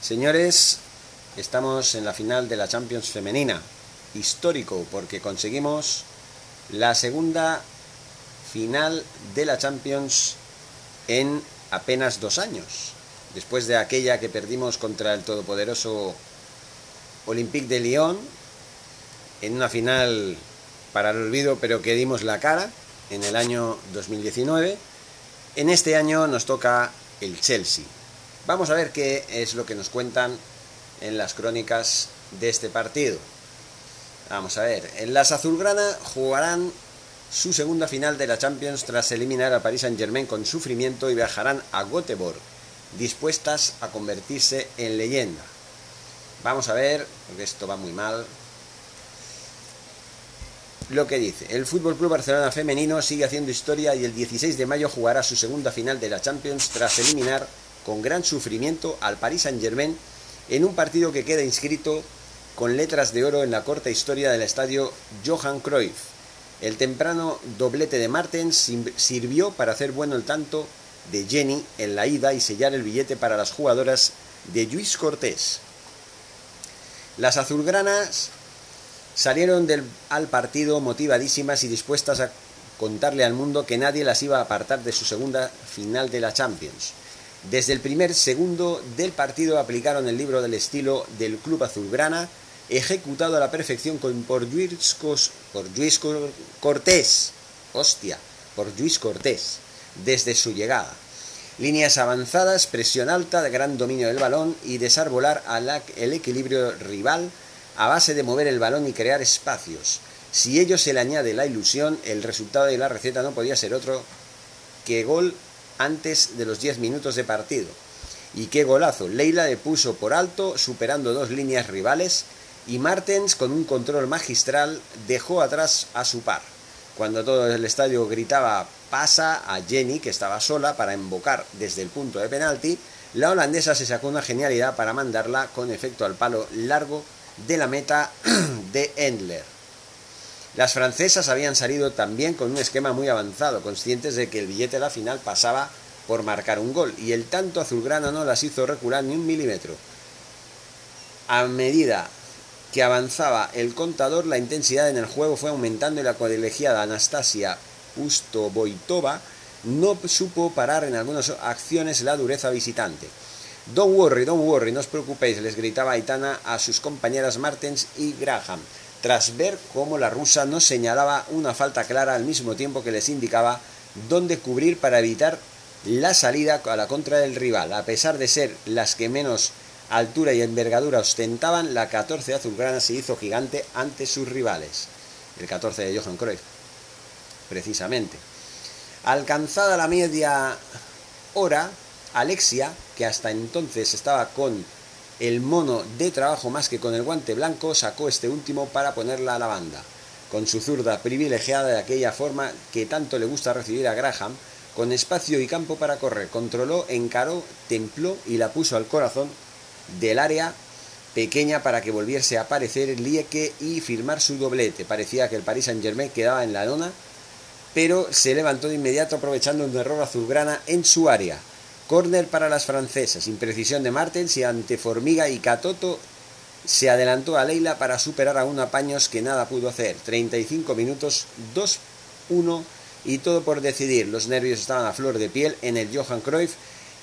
Señores, estamos en la final de la Champions femenina. Histórico porque conseguimos la segunda final de la Champions en apenas dos años. Después de aquella que perdimos contra el todopoderoso Olympique de Lyon en una final para el olvido, pero que dimos la cara en el año 2019. En este año nos toca el Chelsea. Vamos a ver qué es lo que nos cuentan en las crónicas de este partido. Vamos a ver, en las azulgrana jugarán su segunda final de la Champions tras eliminar a Paris Saint-Germain con sufrimiento y viajarán a Göteborg, dispuestas a convertirse en leyenda. Vamos a ver, porque esto va muy mal. Lo que dice, el Fútbol Club Barcelona femenino sigue haciendo historia y el 16 de mayo jugará su segunda final de la Champions tras eliminar con gran sufrimiento al Paris Saint-Germain en un partido que queda inscrito con letras de oro en la corta historia del estadio Johan Cruyff. El temprano doblete de Martens sirvió para hacer bueno el tanto de Jenny en la ida y sellar el billete para las jugadoras de Luis Cortés. Las azulgranas salieron del, al partido motivadísimas y dispuestas a contarle al mundo que nadie las iba a apartar de su segunda final de la Champions. Desde el primer segundo del partido aplicaron el libro del estilo del club azulgrana, ejecutado a la perfección por Luis, por Luis Cortés. Hostia, por Luis Cortés, desde su llegada. Líneas avanzadas, presión alta, gran dominio del balón y desarbolar el equilibrio rival a base de mover el balón y crear espacios. Si ello se le añade la ilusión, el resultado de la receta no podía ser otro que gol antes de los 10 minutos de partido. Y qué golazo. Leila le puso por alto, superando dos líneas rivales, y Martens, con un control magistral, dejó atrás a su par. Cuando todo el estadio gritaba pasa a Jenny, que estaba sola, para invocar desde el punto de penalti, la holandesa se sacó una genialidad para mandarla con efecto al palo largo de la meta de Endler. Las francesas habían salido también con un esquema muy avanzado, conscientes de que el billete de la final pasaba por marcar un gol, y el tanto azulgrana no las hizo recular ni un milímetro. A medida que avanzaba el contador, la intensidad en el juego fue aumentando y la colegiada Anastasia Ustoboitova no supo parar en algunas acciones la dureza visitante. Don't worry, don't worry, no os preocupéis, les gritaba Aitana a sus compañeras Martens y Graham, tras ver cómo la rusa no señalaba una falta clara al mismo tiempo que les indicaba dónde cubrir para evitar la salida a la contra del rival. A pesar de ser las que menos altura y envergadura ostentaban, la 14 azulgrana se hizo gigante ante sus rivales. El 14 de Johan Cruyff, precisamente. Alcanzada la media hora, Alexia, que hasta entonces estaba con el mono de trabajo más que con el guante blanco, sacó este último para ponerla a la banda. Con su zurda privilegiada de aquella forma que tanto le gusta recibir a Graham, con espacio y campo para correr, controló, encaró, templó y la puso al corazón del área pequeña para que volviese a aparecer Lieke y firmar su doblete. Parecía que el Paris Saint Germain quedaba en la lona, pero se levantó de inmediato aprovechando un error azulgrana en su área. Corner para las francesas, imprecisión de Martens y ante Formiga y Catoto se adelantó a Leila para superar a un Paños que nada pudo hacer. 35 minutos, 2-1 y todo por decidir. Los nervios estaban a flor de piel en el Johan Cruyff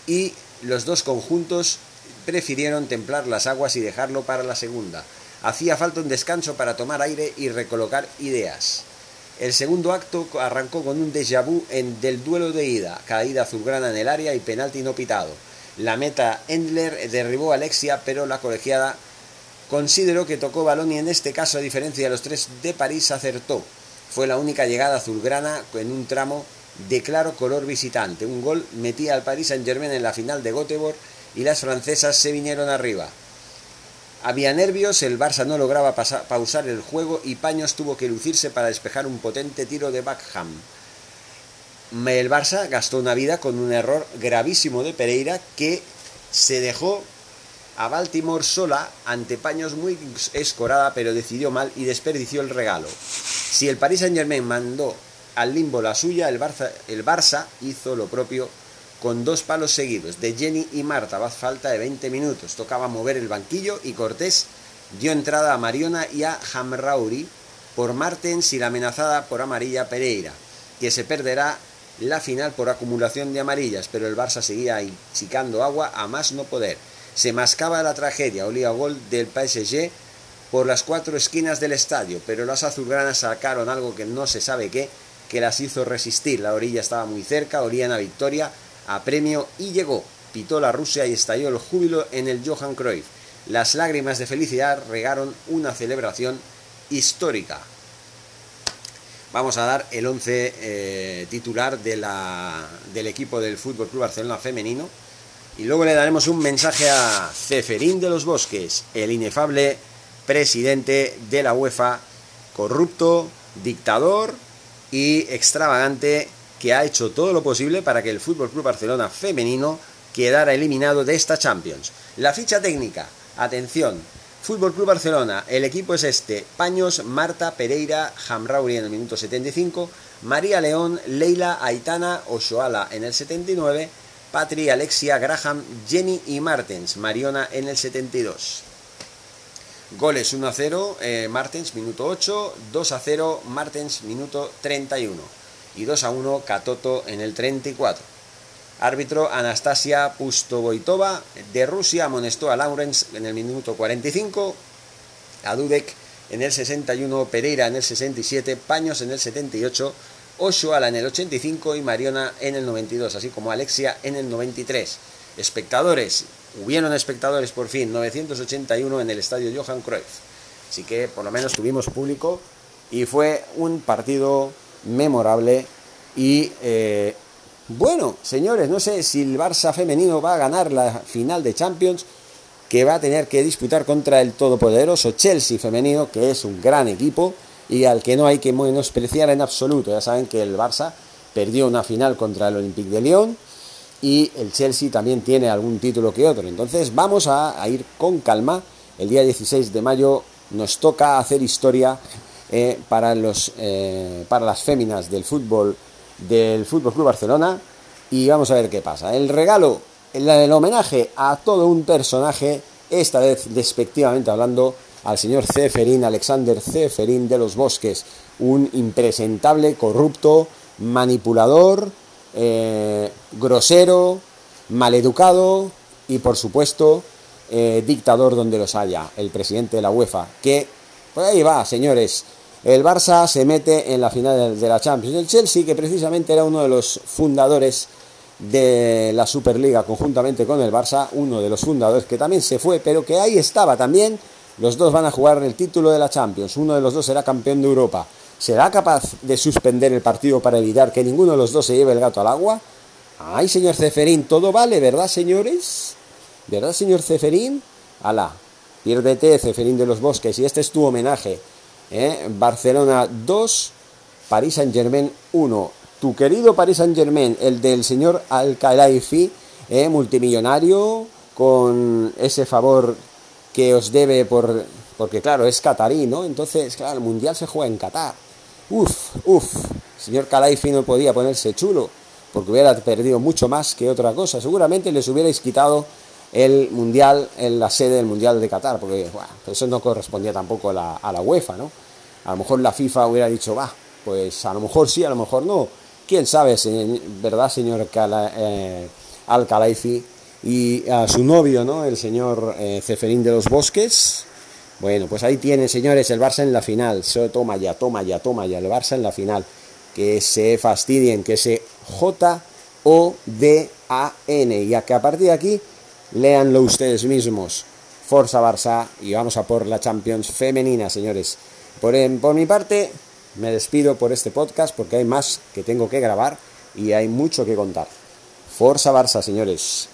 y los dos conjuntos prefirieron templar las aguas y dejarlo para la segunda. Hacía falta un descanso para tomar aire y recolocar ideas. El segundo acto arrancó con un déjà vu en del duelo de ida, caída azulgrana en el área y penalti no pitado. La meta Endler derribó a Alexia, pero la colegiada consideró que tocó balón y en este caso, a diferencia de los tres de París, acertó. Fue la única llegada azulgrana en un tramo de claro color visitante. Un gol metía al Paris Saint-Germain en la final de Göteborg y las francesas se vinieron arriba. Había nervios, el Barça no lograba pausar el juego y Paños tuvo que lucirse para despejar un potente tiro de Backham. El Barça gastó una vida con un error gravísimo de Pereira que se dejó a Baltimore sola ante Paños muy escorada pero decidió mal y desperdició el regalo. Si el Paris Saint Germain mandó al limbo la suya, el Barça, el Barça hizo lo propio con dos palos seguidos de Jenny y Marta a falta de 20 minutos. Tocaba mover el banquillo y Cortés dio entrada a Mariona y a Hamrauri por Martens y la amenazada por amarilla Pereira, que se perderá la final por acumulación de amarillas, pero el Barça seguía chicando agua a más no poder. Se mascaba la tragedia, olía gol del PSG por las cuatro esquinas del estadio, pero las azulgranas sacaron algo que no se sabe qué, que las hizo resistir. La orilla estaba muy cerca, olían a victoria, a premio y llegó. Pitó la Rusia y estalló el júbilo en el Johan Cruyff. Las lágrimas de felicidad regaron una celebración histórica. Vamos a dar el 11 eh, titular de la, del equipo del Fútbol Club Barcelona femenino y luego le daremos un mensaje a Ceferín de los Bosques, el inefable presidente de la UEFA, corrupto, dictador y extravagante que ha hecho todo lo posible para que el Fútbol Club Barcelona femenino quedara eliminado de esta Champions. La ficha técnica, atención, Fútbol Club Barcelona, el equipo es este: Paños, Marta, Pereira, Hamrauri en el minuto 75, María León, Leila, Aitana, Oshoala en el 79, Patri, Alexia, Graham, Jenny y Martens, Mariona en el 72. Goles 1 a 0, eh, Martens, minuto 8, 2 a 0, Martens, minuto 31 y 2 a 1, Katoto en el 34. Árbitro Anastasia Pustovoitova de Rusia amonestó a Lawrence en el minuto 45, a Dudek en el 61, Pereira en el 67, Paños en el 78, Oshuala en el 85 y Mariona en el 92, así como Alexia en el 93. Espectadores, hubieron espectadores por fin, 981 en el estadio Johan Cruyff. Así que por lo menos tuvimos público y fue un partido memorable y eh, bueno, señores, no sé si el Barça femenino va a ganar la final de Champions que va a tener que disputar contra el todopoderoso Chelsea femenino, que es un gran equipo y al que no hay que menospreciar en absoluto. Ya saben que el Barça perdió una final contra el Olympique de Lyon y el Chelsea también tiene algún título que otro. Entonces vamos a, ir con calma. El día 16 de mayo nos toca hacer historia eh, para, los, eh, para las féminas del fútbol del Fútbol Club Barcelona y vamos a ver qué pasa. El regalo, el, homenaje a todo un personaje, esta vez despectivamente hablando, al señor Ceferín, Alexander Ceferín de los Bosques, un impresentable, corrupto, manipulador, eh, grosero, maleducado y por supuesto eh, dictador donde los haya, el presidente de la UEFA, que pues ahí va, señores. El Barça se mete en la final de la Champions. El Chelsea, que precisamente era uno de los fundadores de la Superliga conjuntamente con el Barça, uno de los fundadores que también se fue, pero que ahí estaba también. Los dos van a jugar el título de la Champions. Uno de los dos será campeón de Europa. ¿Será capaz de suspender el partido para evitar que ninguno de los dos se lleve el gato al agua? Ay, señor Ceferín, todo vale, ¿verdad, señores? ¿Verdad, señor Ceferín? Alá, piérdete, Ceferín de los Bosques, y este es tu homenaje. ¿Eh? Barcelona 2, Paris Saint-Germain 1. Tu querido Paris Saint-Germain, el del señor Al-Khelaifi, ¿eh? multimillonario, con ese favor que os debe por... Porque claro, es catarí, ¿no? Entonces, claro, el Mundial se juega en Qatar Uf, uf, señor Calaifi no podía ponerse chulo, porque hubiera perdido mucho más que otra cosa. Seguramente les hubierais quitado el Mundial, en la sede del Mundial de Qatar, porque eso no correspondía tampoco a la, UEFA, ¿no? A lo mejor la FIFA hubiera dicho, va, pues a lo mejor sí, a lo mejor no. ¿Quién sabe, verdad, señor eh, Al-Khalaifi? Y a su novio, ¿no? El señor eh, Ceferín de los Bosques, bueno, pues ahí tienen, señores, el Barça en la final. Toma ya, toma ya, toma ya, el Barça en la final. Que se fastidien, que se J-O-D-A-N. Y que a partir de aquí, léanlo ustedes mismos. Forza Barça y vamos a por la Champions femenina, señores. Por, por mi parte, me despido por este podcast porque hay más que tengo que grabar y hay mucho que contar. Forza Barça, señores.